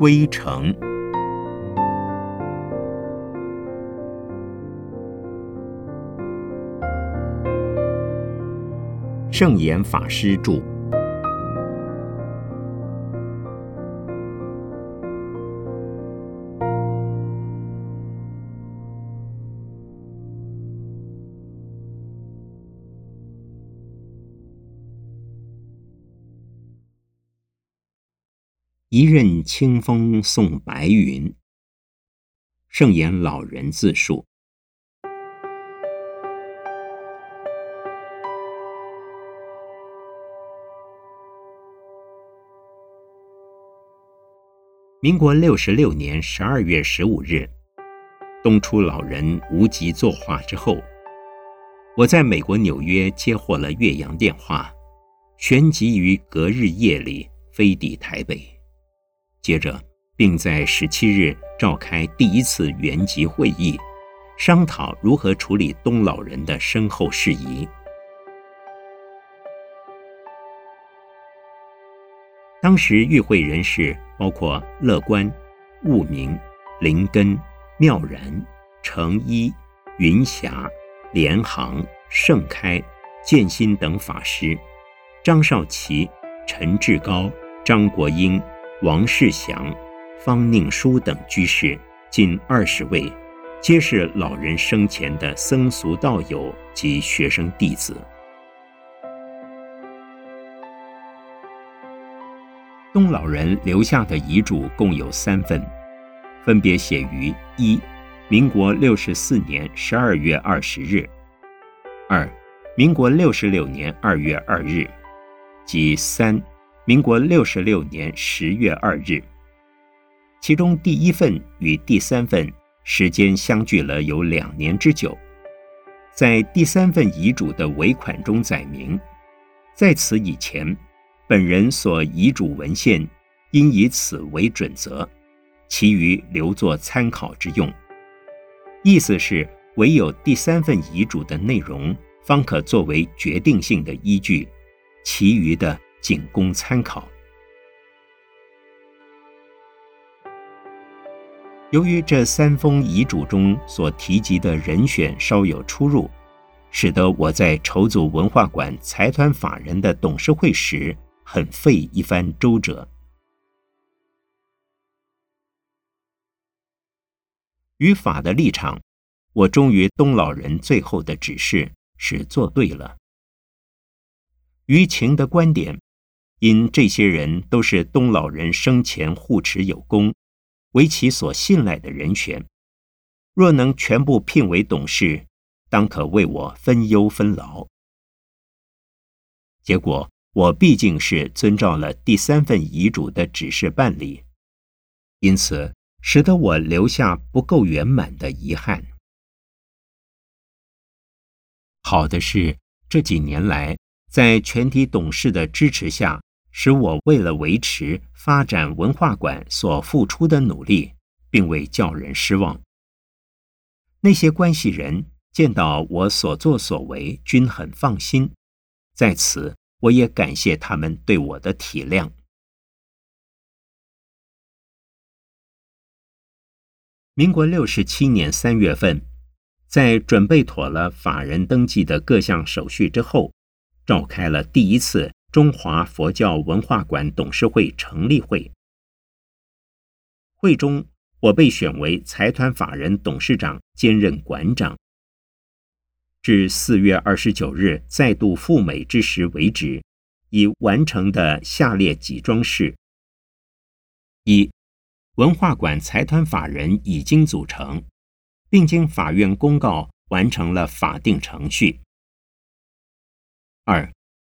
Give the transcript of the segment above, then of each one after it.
归程。圣严法师著。一任清风送白云。圣言老人自述。民国六十六年十二月十五日，东初老人无极作画之后，我在美国纽约接获了岳阳电话，旋即于隔日夜里飞抵台北。接着，并在十七日召开第一次原籍会议，商讨如何处理东老人的身后事宜。当时与会人士包括乐观、悟明、灵根、妙然、程一、云霞、莲航、盛开、建新等法师，张少奇、陈志高、张国英。王世祥、方宁书等居士近二十位，皆是老人生前的僧俗道友及学生弟子。东老人留下的遗嘱共有三份，分别写于一民国六十四年十二月二十日，二民国六十六年二月二日，及三。民国六十六年十月二日，其中第一份与第三份时间相距了有两年之久。在第三份遗嘱的尾款中载明，在此以前，本人所遗嘱文献应以此为准则，其余留作参考之用。意思是，唯有第三份遗嘱的内容方可作为决定性的依据，其余的。仅供参考。由于这三封遗嘱中所提及的人选稍有出入，使得我在筹组文化馆财团法人的董事会时，很费一番周折。于法的立场，我忠于东老人最后的指示，是做对了。于情的观点。因这些人都是东老人生前护持有功，为其所信赖的人选，若能全部聘为董事，当可为我分忧分劳。结果我毕竟是遵照了第三份遗嘱的指示办理，因此使得我留下不够圆满的遗憾。好的是这几年来，在全体董事的支持下。使我为了维持发展文化馆所付出的努力，并未叫人失望。那些关系人见到我所作所为，均很放心。在此，我也感谢他们对我的体谅。民国六十七年三月份，在准备妥了法人登记的各项手续之后，召开了第一次。中华佛教文化馆董事会成立会，会中我被选为财团法人董事长，兼任馆长。至四月二十九日再度赴美之时为止，已完成的下列几桩事：一、文化馆财团法人已经组成，并经法院公告完成了法定程序；二、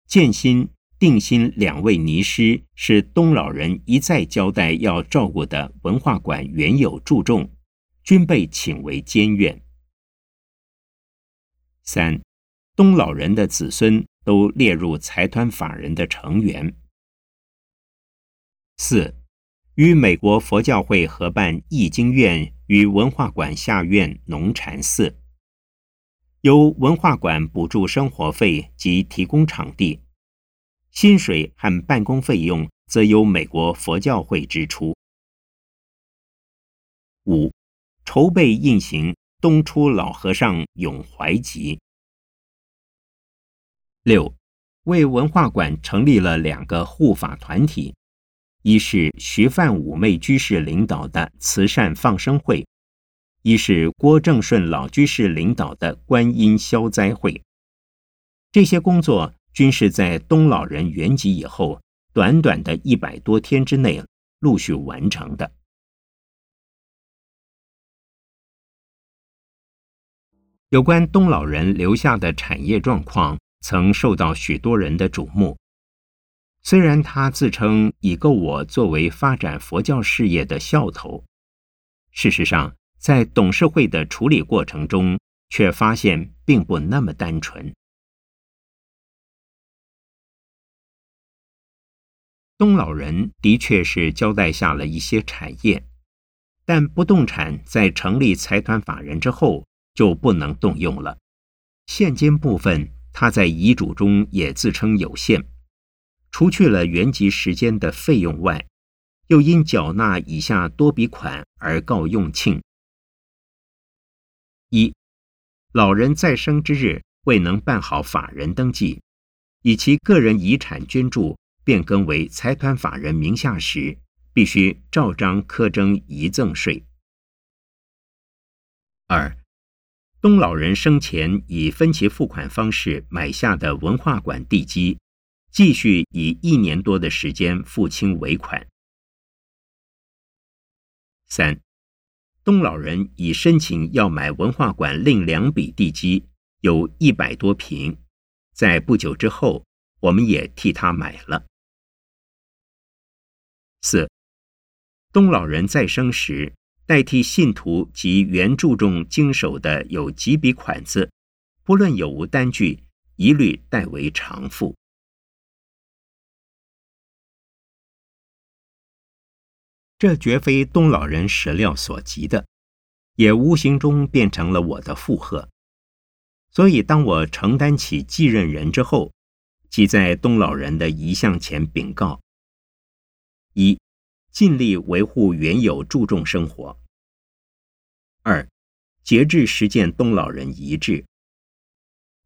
建新。定心两位尼师是东老人一再交代要照顾的文化馆原有注重，均被请为监院。三，东老人的子孙都列入财团法人的成员。四，与美国佛教会合办易经院与文化馆下院农禅寺，由文化馆补助生活费及提供场地。薪水和办公费用则由美国佛教会支出。五、筹备印行东出老和尚永怀集。六、为文化馆成立了两个护法团体，一是徐范五妹居士领导的慈善放生会，一是郭正顺老居士领导的观音消灾会。这些工作均是在东老人圆寂以后，短短的一百多天之内陆续完成的。有关东老人留下的产业状况。曾受到许多人的瞩目。虽然他自称已够我作为发展佛教事业的效头，事实上，在董事会的处理过程中，却发现并不那么单纯。东老人的确是交代下了一些产业，但不动产在成立财团法人之后就不能动用了，现金部分。他在遗嘱中也自称有限，除去了原籍时间的费用外，又因缴纳以下多笔款而告用罄：一、老人在生之日未能办好法人登记，以其个人遗产捐助变更为财团法人名下时，必须照章苛征遗赠税；二、东老人生前以分期付款方式买下的文化馆地基，继续以一年多的时间付清尾款。三，东老人已申请要买文化馆另两笔地基，有一百多平，在不久之后，我们也替他买了。四，东老人在生时。代替信徒及原著中经手的有几笔款子，不论有无单据，一律代为偿付。这绝非东老人始料所及的，也无形中变成了我的负荷。所以，当我承担起继任人之后，即在东老人的遗像前禀告：一。尽力维护原有注重生活。二，节制实践东老人遗志。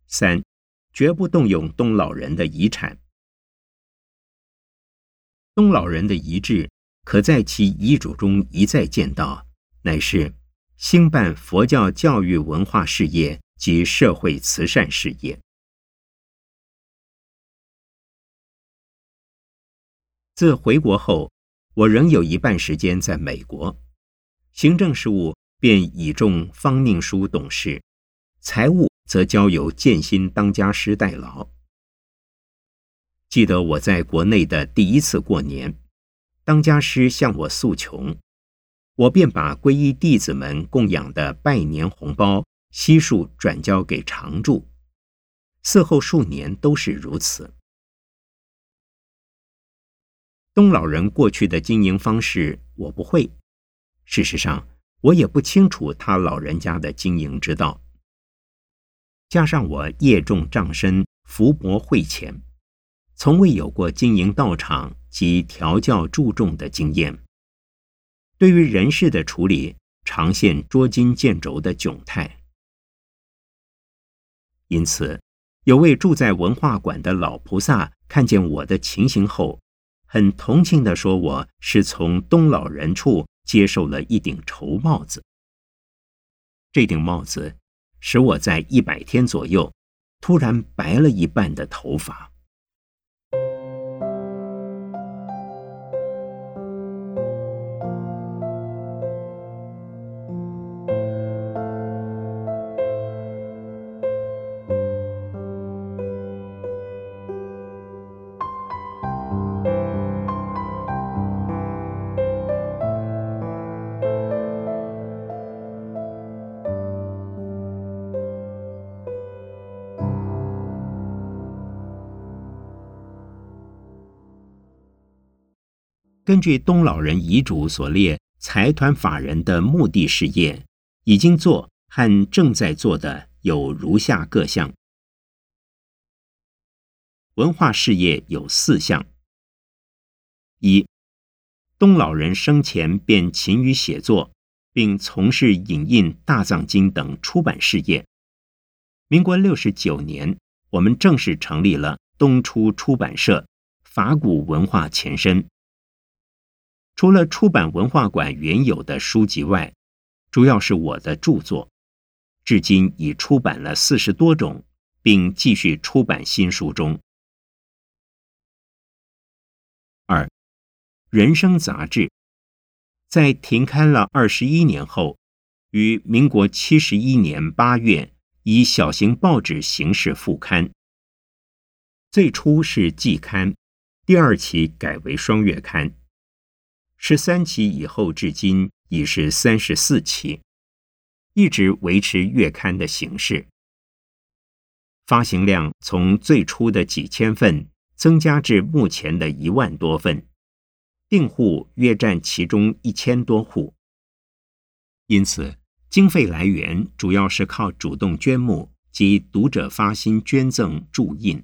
三，绝不动用东老人的遗产。东老人的遗志可在其遗嘱中一再见到，乃是兴办佛教教育文化事业及社会慈善事业。自回国后。我仍有一半时间在美国，行政事务便倚重方宁书董事，财务则交由建新当家师代劳。记得我在国内的第一次过年，当家师向我诉穷，我便把皈依弟子们供养的拜年红包悉数转交给常住，此后数年都是如此。东老人过去的经营方式我不会，事实上我也不清楚他老人家的经营之道。加上我业重障身，福薄慧浅，从未有过经营道场及调教注重的经验。对于人事的处理，常现捉襟见肘的窘态。因此，有位住在文化馆的老菩萨看见我的情形后。很同情地说：“我是从东老人处接受了一顶绸帽子。这顶帽子使我在一百天左右突然白了一半的头发。”根据东老人遗嘱所列，财团法人的目的事业已经做和正在做的有如下各项：文化事业有四项。一，东老人生前便勤于写作，并从事影印《大藏经》等出版事业。民国六十九年，我们正式成立了东出出版社，法古文化前身。除了出版文化馆原有的书籍外，主要是我的著作，至今已出版了四十多种，并继续出版新书中。二，人生杂志在停刊了二十一年后，于民国七十一年八月。以小型报纸形式复刊，最初是季刊，第二期改为双月刊，十三期以后至今已是三十四期，一直维持月刊的形式。发行量从最初的几千份增加至目前的一万多份，订户约占其中一千多户，因此。经费来源主要是靠主动捐募及读者发心捐赠注印。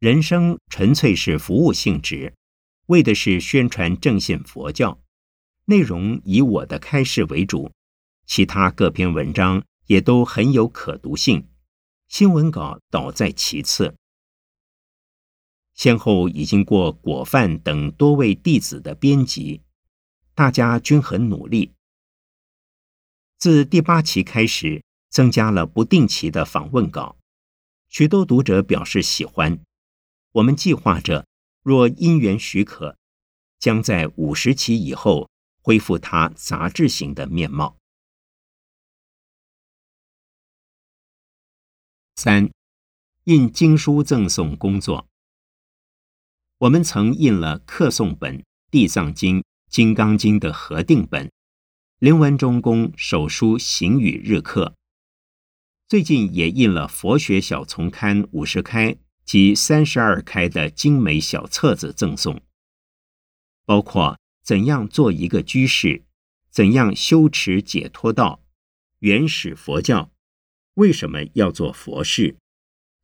人生纯粹是服务性质，为的是宣传正信佛教，内容以我的开示为主，其他各篇文章也都很有可读性，新闻稿倒在其次。先后已经过果范等多位弟子的编辑，大家均很努力。自第八期开始，增加了不定期的访问稿，许多读者表示喜欢。我们计划着，若因缘许可，将在五十期以后恢复它杂志型的面貌。三，印经书赠送工作。我们曾印了客诵本《地藏经》《金刚经》的合定本，林文忠公手书行语日课。最近也印了佛学小丛刊五十开及三十二开的精美小册子赠送，包括怎样做一个居士，怎样修持解脱道，原始佛教为什么要做佛事，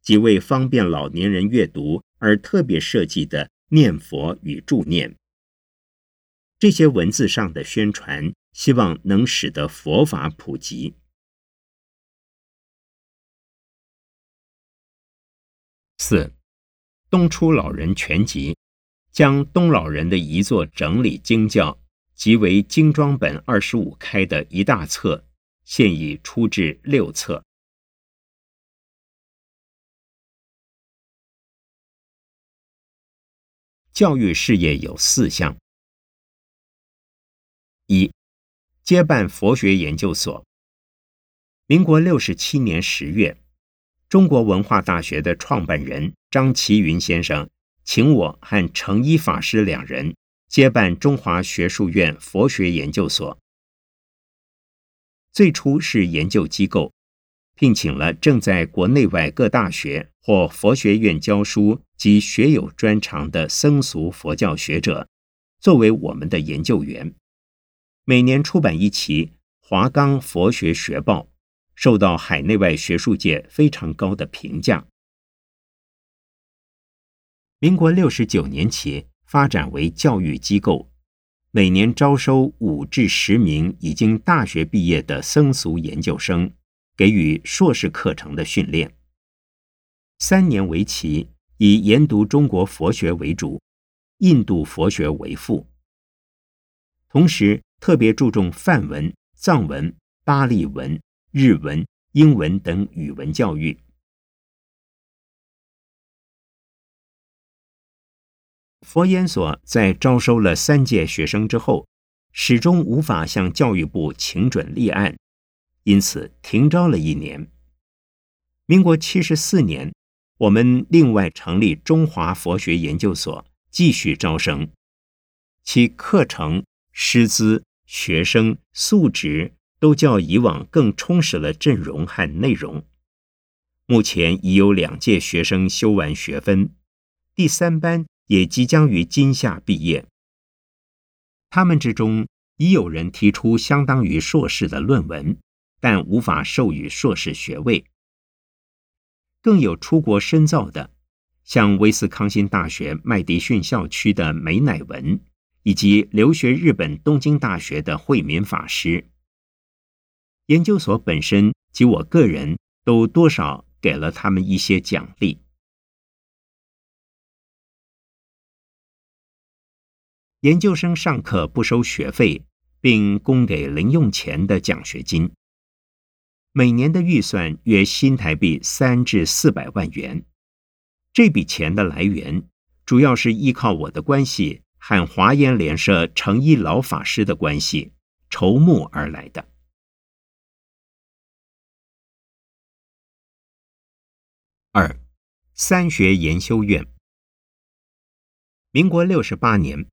几为方便老年人阅读。而特别设计的念佛与助念，这些文字上的宣传，希望能使得佛法普及。四，东出老人全集，将东老人的遗作整理精教，即为精装本二十五开的一大册，现已出至六册。教育事业有四项：一、接办佛学研究所。民国六十七年十月，中国文化大学的创办人张其云先生请我和程一法师两人接办中华学术院佛学研究所。最初是研究机构，聘请了正在国内外各大学或佛学院教书。及学有专长的僧俗佛教学者，作为我们的研究员，每年出版一期《华冈佛学学报》，受到海内外学术界非常高的评价。民国六十九年起发展为教育机构，每年招收五至十名已经大学毕业的僧俗研究生，给予硕士课程的训练，三年为期。以研读中国佛学为主，印度佛学为辅。同时，特别注重梵文、藏文、巴利文、日文、英文等语文教育。佛研所在招收了三届学生之后，始终无法向教育部请准立案，因此停招了一年。民国七十四年。我们另外成立中华佛学研究所，继续招生，其课程、师资、学生素质都较以往更充实了阵容和内容。目前已有两届学生修完学分，第三班也即将于今夏毕业。他们之中已有人提出相当于硕士的论文，但无法授予硕士学位。更有出国深造的，像威斯康星大学麦迪逊校区的梅乃文，以及留学日本东京大学的惠民法师。研究所本身及我个人都多少给了他们一些奖励。研究生上课不收学费，并供给零用钱的奖学金，每年的预算约新台币三至四百万元。这笔钱的来源，主要是依靠我的关系和华严联社成一老法师的关系筹募而来的。二，三学研修院，民国六十八年，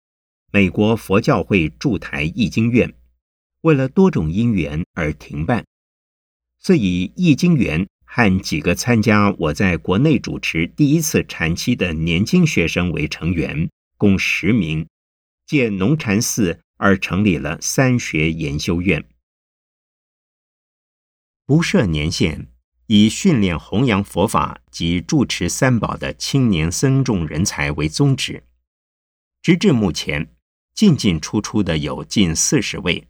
美国佛教会驻台译经院为了多种因缘而停办，遂以译经员。和几个参加我在国内主持第一次禅期的年轻学生为成员，共十名，借农禅寺而成立了三学研修院，不设年限，以训练弘扬佛法及住持三宝的青年僧众人才为宗旨。直至目前，进进出出的有近四十位，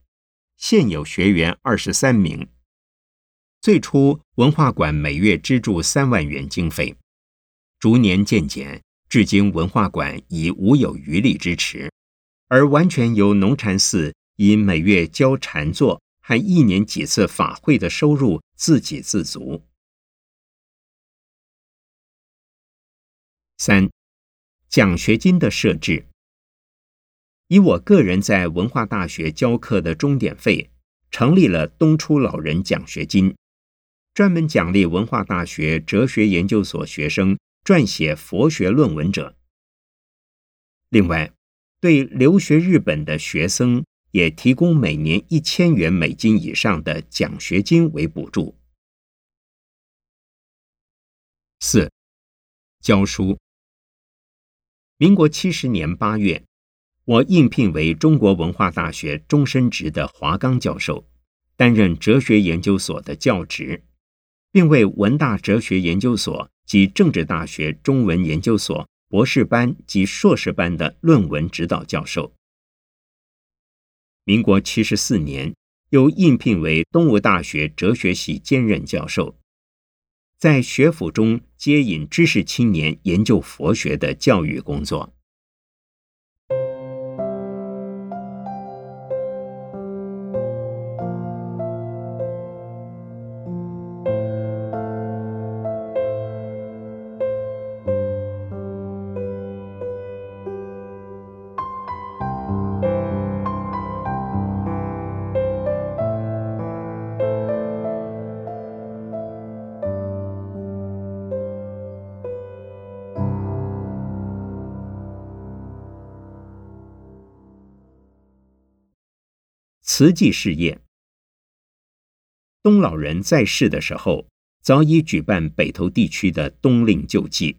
现有学员二十三名。最初文化馆每月资助三万元经费，逐年渐减，至今文化馆已无有余力支持，而完全由农禅寺以每月教禅坐和一年几次法会的收入自给自足。三，奖学金的设置，以我个人在文化大学教课的终点费，成立了东初老人奖学金。专门奖励文化大学哲学研究所学生撰写佛学论文者。另外，对留学日本的学生也提供每年一千元美金以上的奖学金为补助。四、教书。民国七十年八月，我应聘为中国文化大学终身职的华冈教授，担任哲学研究所的教职。并为文大哲学研究所及政治大学中文研究所博士班及硕士班的论文指导教授。民国七十四年，又应聘为东吴大学哲学系兼任教授，在学府中接引知识青年研究佛学的教育工作。慈济事业，东老人在世的时候，早已举办北投地区的冬令救济。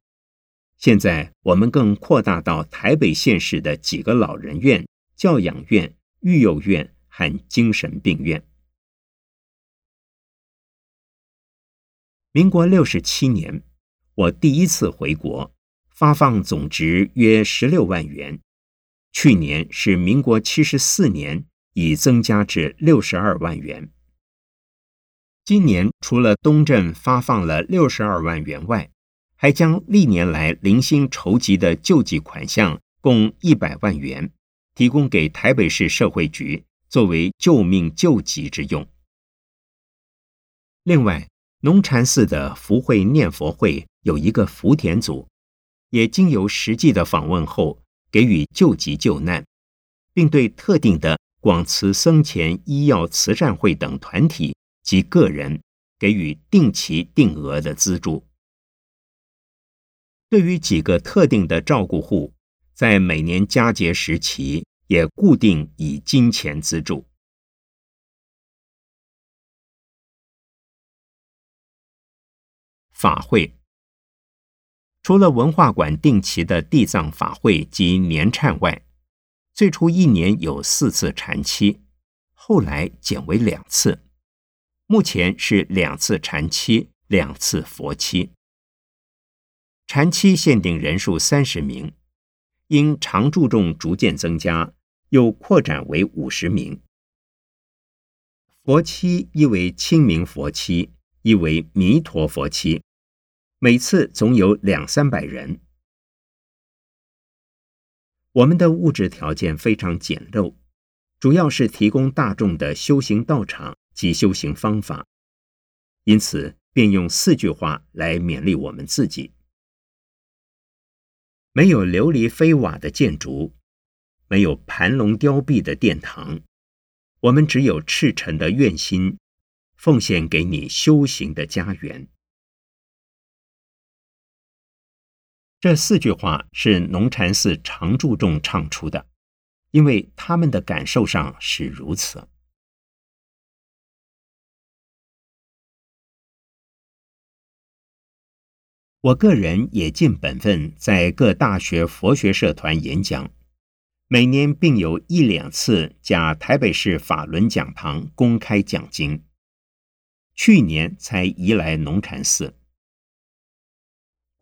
现在我们更扩大到台北县市的几个老人院、教养院、育幼院和精神病院。民国六十七年，我第一次回国，发放总值约十六万元。去年是民国七十四年。已增加至六十二万元。今年除了东镇发放了六十二万元外，还将历年来零星筹集的救济款项共一百万元，提供给台北市社会局作为救命救急之用。另外，农禅寺的福慧念佛会有一个福田组，也经由实际的访问后，给予救急救难，并对特定的。广慈生前医药慈善会等团体及个人给予定期定额的资助。对于几个特定的照顾户，在每年佳节时期也固定以金钱资助。法会除了文化馆定期的地藏法会及年忏外，最初一年有四次禅期，后来减为两次，目前是两次禅期，两次佛期。禅期限定人数三十名，因常住众逐渐增加，又扩展为五十名。佛期一为清明佛期，一为弥陀佛期，每次总有两三百人。我们的物质条件非常简陋，主要是提供大众的修行道场及修行方法，因此便用四句话来勉励我们自己。没有琉璃飞瓦的建筑，没有盘龙雕壁的殿堂，我们只有赤诚的愿心，奉献给你修行的家园。这四句话是农禅寺常住众唱出的，因为他们的感受上是如此。我个人也尽本分，在各大学佛学社团演讲，每年并有一两次假台北市法轮讲堂公开讲经。去年才移来农禅寺，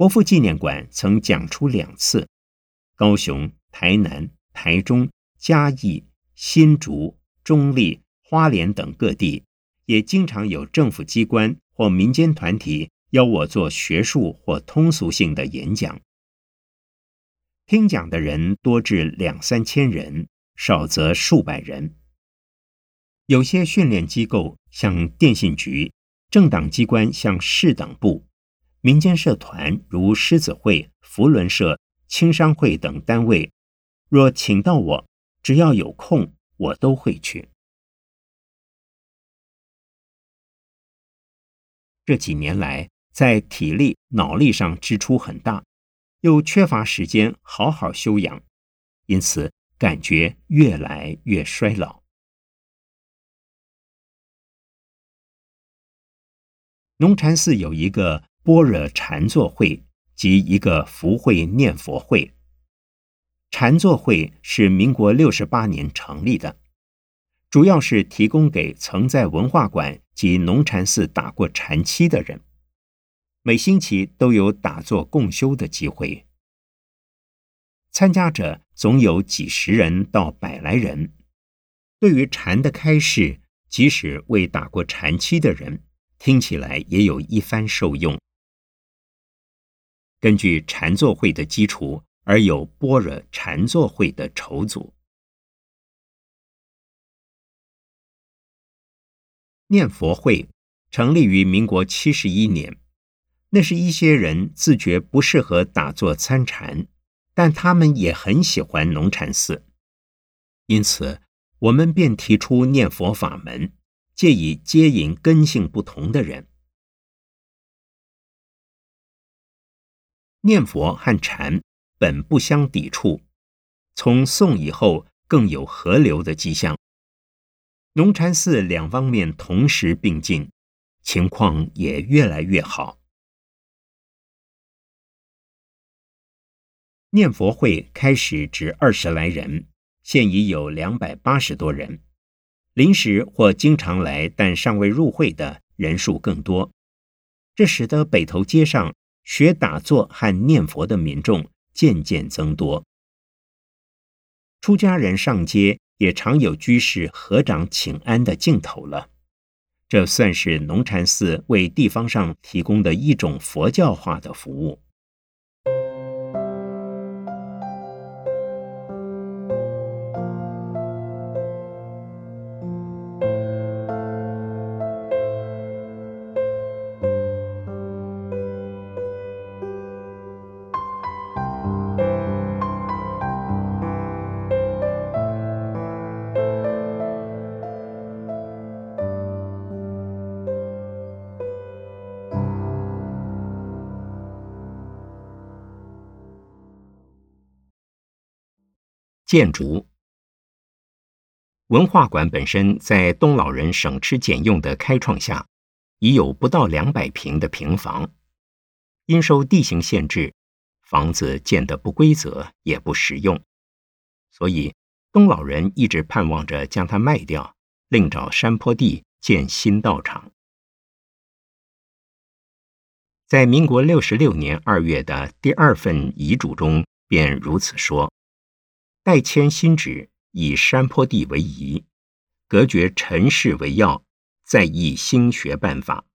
国父纪念馆曾讲出两次，高雄、台南、台中、嘉义、新竹、中立、花莲等各地，也经常有政府机关或民间团体。邀我做学术或通俗性的演讲，听讲的人多至两三千人，少则数百人。有些训练机构，像电信局；政党机关，像市党部；民间社团，如狮子会、福伦社、青商会等单位，若请到我，只要有空，我都会去。这几年来。在体力、脑力上支出很大，又缺乏时间好好休养，因此感觉越来越衰老。农禅寺有一个般若禅坐会及一个福会念佛会。禅坐会是民国六十八年成立的，主要是提供给曾在文化馆及农禅寺打过禅期的人。每星期都有打坐共修的机会，参加者总有几十人到百来人。对于禅的开示，即使未打过禅期的人，听起来也有一番受用。根据禅坐会的基础，而有般若禅坐会的筹组。念佛会成立于民国七十一年。那是一些人自觉不适合打坐参禅，但他们也很喜欢农禅寺，因此我们便提出念佛法门，借以接引根性不同的人。念佛和禅本不相抵触，从宋以后更有合流的迹象。农禅寺两方面同时并进，情况也越来越好。念佛会开始只二十来人，现已有两百八十多人。临时或经常来但尚未入会的人数更多，这使得北头街上学打坐和念佛的民众渐渐增多。出家人上街也常有居士合掌请安的镜头了。这算是农禅寺为地方上提供的一种佛教化的服务。建筑文化馆本身在东老人省吃俭用的开创下，已有不到两百平的平房。因受地形限制，房子建得不规则也不实用，所以东老人一直盼望着将它卖掉，另找山坡地建新道场。在民国六十六年二月的第二份遗嘱中，便如此说：“代迁新址，以山坡地为宜，隔绝尘世为要，再议兴学办法。”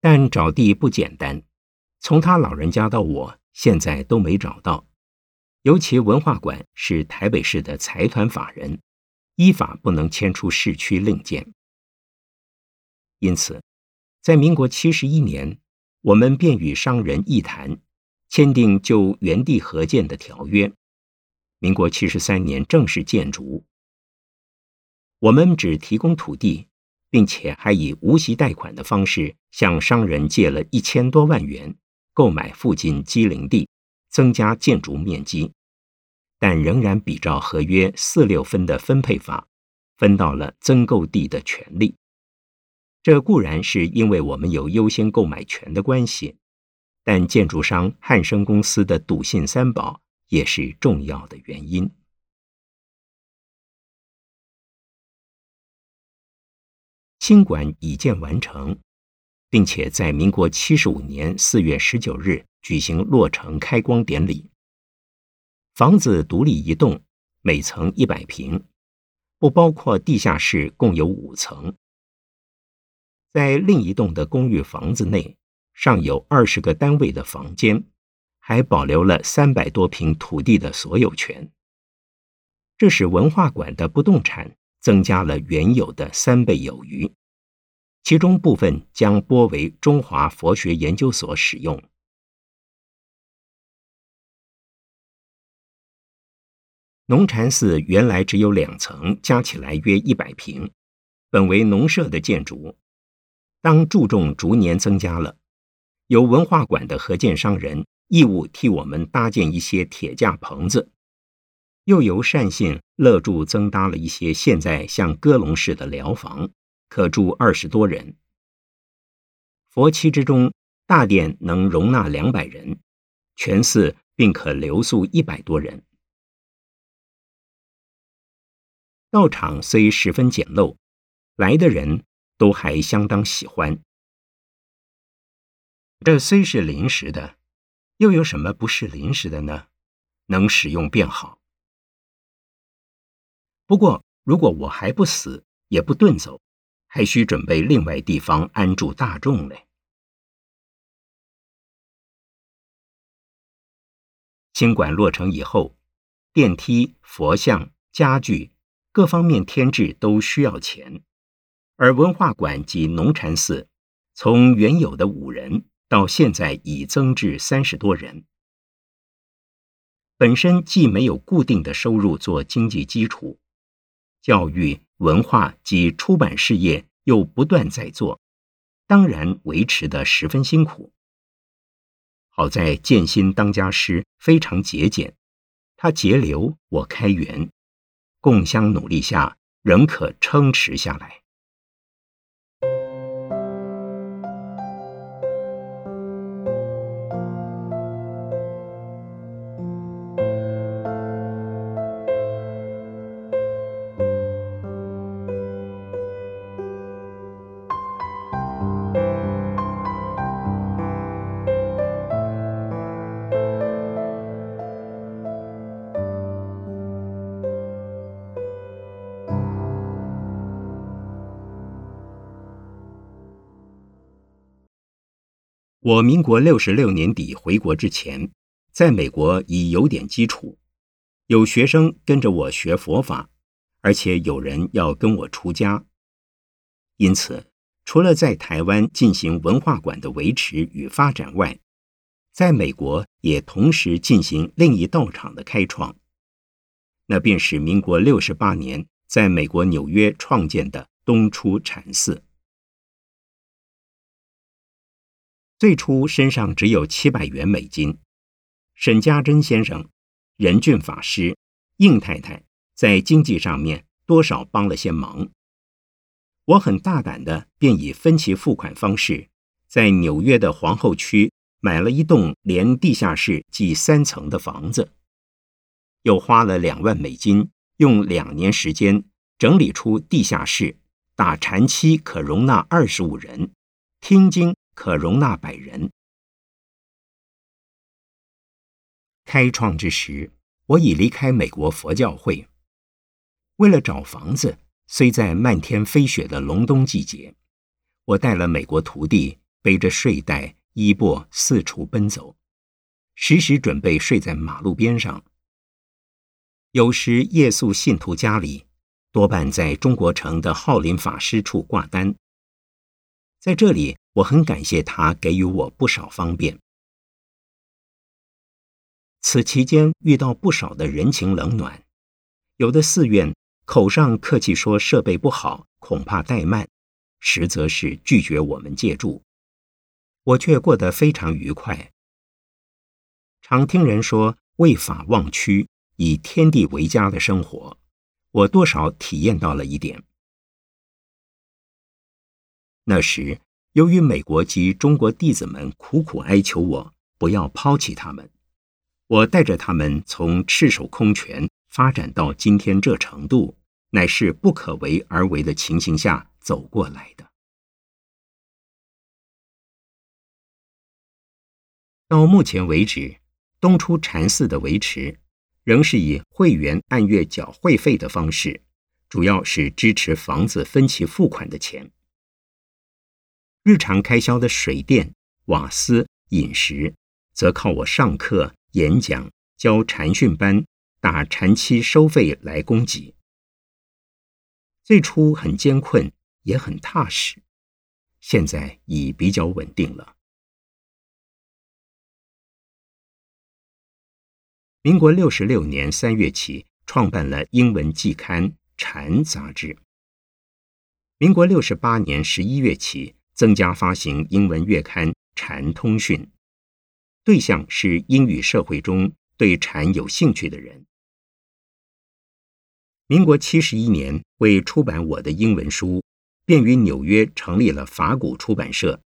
但找地不简单，从他老人家到我现在都没找到。尤其文化馆是台北市的财团法人，依法不能迁出市区另建。因此，在民国七十一年，我们便与商人议谈，签订就原地合建的条约。民国七十三年正式建筑。我们只提供土地。并且还以无息贷款的方式向商人借了一千多万元，购买附近机灵地，增加建筑面积，但仍然比照合约四六分的分配法，分到了增购地的权利。这固然是因为我们有优先购买权的关系，但建筑商汉生公司的笃信三宝也是重要的原因。新馆已建完成，并且在民国七十五年四月十九日举行落成开光典礼。房子独立一栋，每层一百平，不包括地下室，共有五层。在另一栋的公寓房子内，尚有二十个单位的房间，还保留了三百多平土地的所有权。这使文化馆的不动产。增加了原有的三倍有余，其中部分将拨为中华佛学研究所使用。农禅寺原来只有两层，加起来约一百平，本为农舍的建筑。当注重逐年增加了，由文化馆的合建商人义务替我们搭建一些铁架棚子。又由善信乐助增搭了一些现在像鸽笼式的寮房，可住二十多人。佛期之中，大殿能容纳两百人，全寺并可留宿一百多人。道场虽十分简陋，来的人都还相当喜欢。这虽是临时的，又有什么不是临时的呢？能使用便好。不过，如果我还不死，也不遁走，还需准备另外地方安住大众嘞。新馆落成以后，电梯、佛像、家具各方面添置都需要钱，而文化馆及农禅寺，从原有的五人到现在已增至三十多人，本身既没有固定的收入做经济基础。教育、文化及出版事业又不断在做，当然维持的十分辛苦。好在建新当家师非常节俭，他节流，我开源，共相努力下，仍可撑持下来。我民国六十六年底回国之前，在美国已有点基础，有学生跟着我学佛法，而且有人要跟我出家。因此，除了在台湾进行文化馆的维持与发展外，在美国也同时进行另一道场的开创，那便是民国六十八年在美国纽约创建的东出禅寺。最初身上只有七百元美金，沈家珍先生、任俊法师、应太太在经济上面多少帮了些忙。我很大胆的，便以分期付款方式，在纽约的皇后区买了一栋连地下室计三层的房子，又花了两万美金，用两年时间整理出地下室，打禅期可容纳二十五人，听经。可容纳百人。开创之时，我已离开美国佛教会。为了找房子，虽在漫天飞雪的隆冬季节，我带了美国徒弟，背着睡袋、衣钵四处奔走，时时准备睡在马路边上。有时夜宿信徒家里，多半在中国城的浩林法师处挂单。在这里，我很感谢他给予我不少方便。此期间遇到不少的人情冷暖，有的寺院口上客气说设备不好，恐怕怠慢，实则是拒绝我们借住，我却过得非常愉快。常听人说为法忘躯。以天地为家的生活，我多少体验到了一点。那时，由于美国及中国弟子们苦苦哀求我不要抛弃他们，我带着他们从赤手空拳发展到今天这程度，乃是不可为而为的情形下走过来的。到目前为止，东出禅寺的维持。仍是以会员按月缴会费的方式，主要是支持房子分期付款的钱。日常开销的水电、瓦斯、饮食，则靠我上课、演讲、教禅训班、打禅期收费来供给。最初很艰困，也很踏实，现在已比较稳定了。民国六十六年三月起，创办了英文季刊《禅》杂志。民国六十八年十一月起，增加发行英文月刊《禅通讯》，对象是英语社会中对禅有兴趣的人。民国七十一年，为出版我的英文书，便于纽约成立了法古出版社。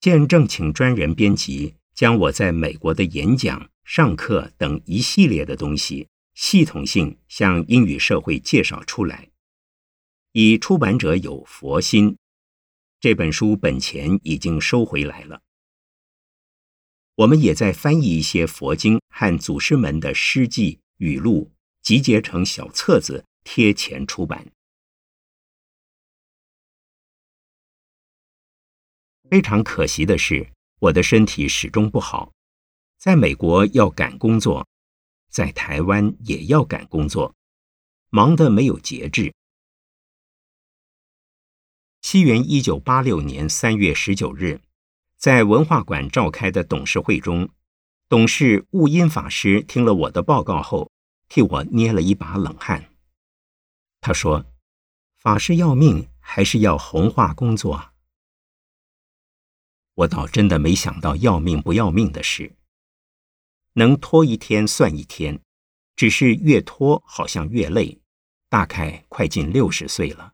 见正请专人编辑，将我在美国的演讲。上课等一系列的东西，系统性向英语社会介绍出来。以出版者有佛心，这本书本钱已经收回来了。我们也在翻译一些佛经和祖师们的诗记语录，集结成小册子，贴钱出版。非常可惜的是，我的身体始终不好。在美国要赶工作，在台湾也要赶工作，忙得没有节制。西元一九八六年三月十九日，在文化馆召开的董事会中，董事悟音法师听了我的报告后，替我捏了一把冷汗。他说：“法师要命，还是要弘化工作？”我倒真的没想到要命不要命的事。能拖一天算一天，只是越拖好像越累。大概快近六十岁了，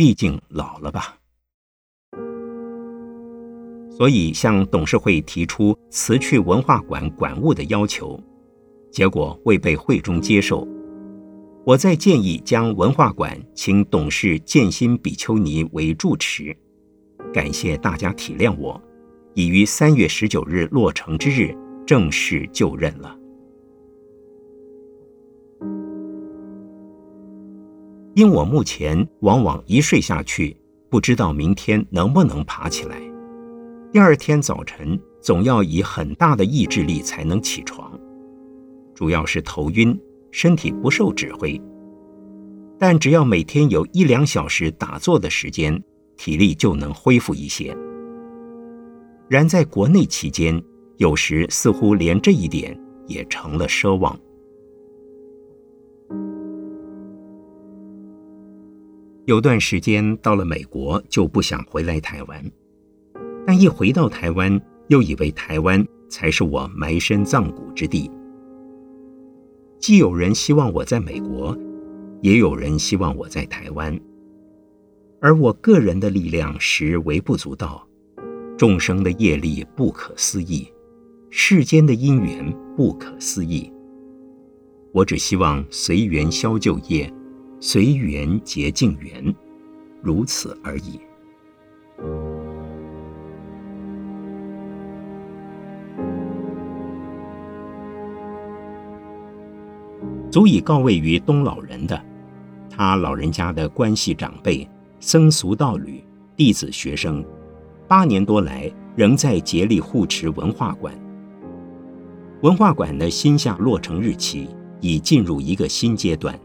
毕竟老了吧。所以向董事会提出辞去文化馆馆务的要求，结果未被会中接受。我再建议将文化馆请董事建新比丘尼为住持，感谢大家体谅我，已于三月十九日落成之日。正式就任了。因我目前往往一睡下去，不知道明天能不能爬起来。第二天早晨总要以很大的意志力才能起床，主要是头晕，身体不受指挥。但只要每天有一两小时打坐的时间，体力就能恢复一些。然在国内期间。有时似乎连这一点也成了奢望。有段时间到了美国就不想回来台湾，但一回到台湾，又以为台湾才是我埋身葬骨之地。既有人希望我在美国，也有人希望我在台湾，而我个人的力量实微不足道，众生的业力不可思议。世间的因缘不可思议，我只希望随缘消旧业，随缘结净缘，如此而已。足以告慰于东老人的，他老人家的关系长辈、僧俗道侣、弟子学生，八年多来仍在竭力护持文化馆。文化馆的新夏落成日期已进入一个新阶段。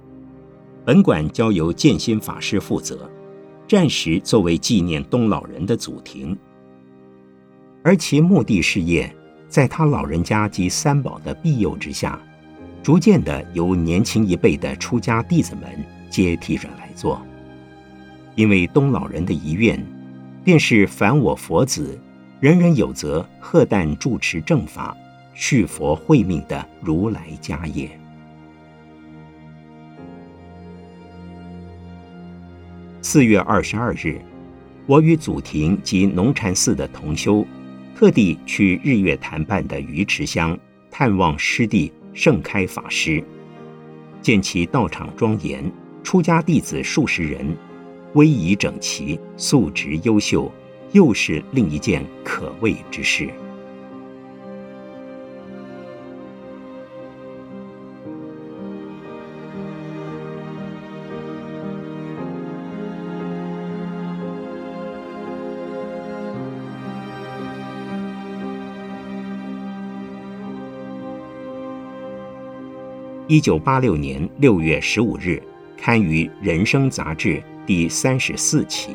本馆交由建新法师负责，暂时作为纪念东老人的祖庭，而其墓地事业，在他老人家及三宝的庇佑之下，逐渐的由年轻一辈的出家弟子们接替着来做。因为东老人的遗愿，便是凡我佛子，人人有责，贺诞住持正法。续佛慧命的如来家业。四月二十二日，我与祖庭及农禅寺的同修，特地去日月潭畔的鱼池乡探望师弟盛开法师，见其道场庄严，出家弟子数十人，威仪整齐，素质优秀，又是另一件可畏之事。一九八六年六月十五日，刊于《人生》杂志第三十四期。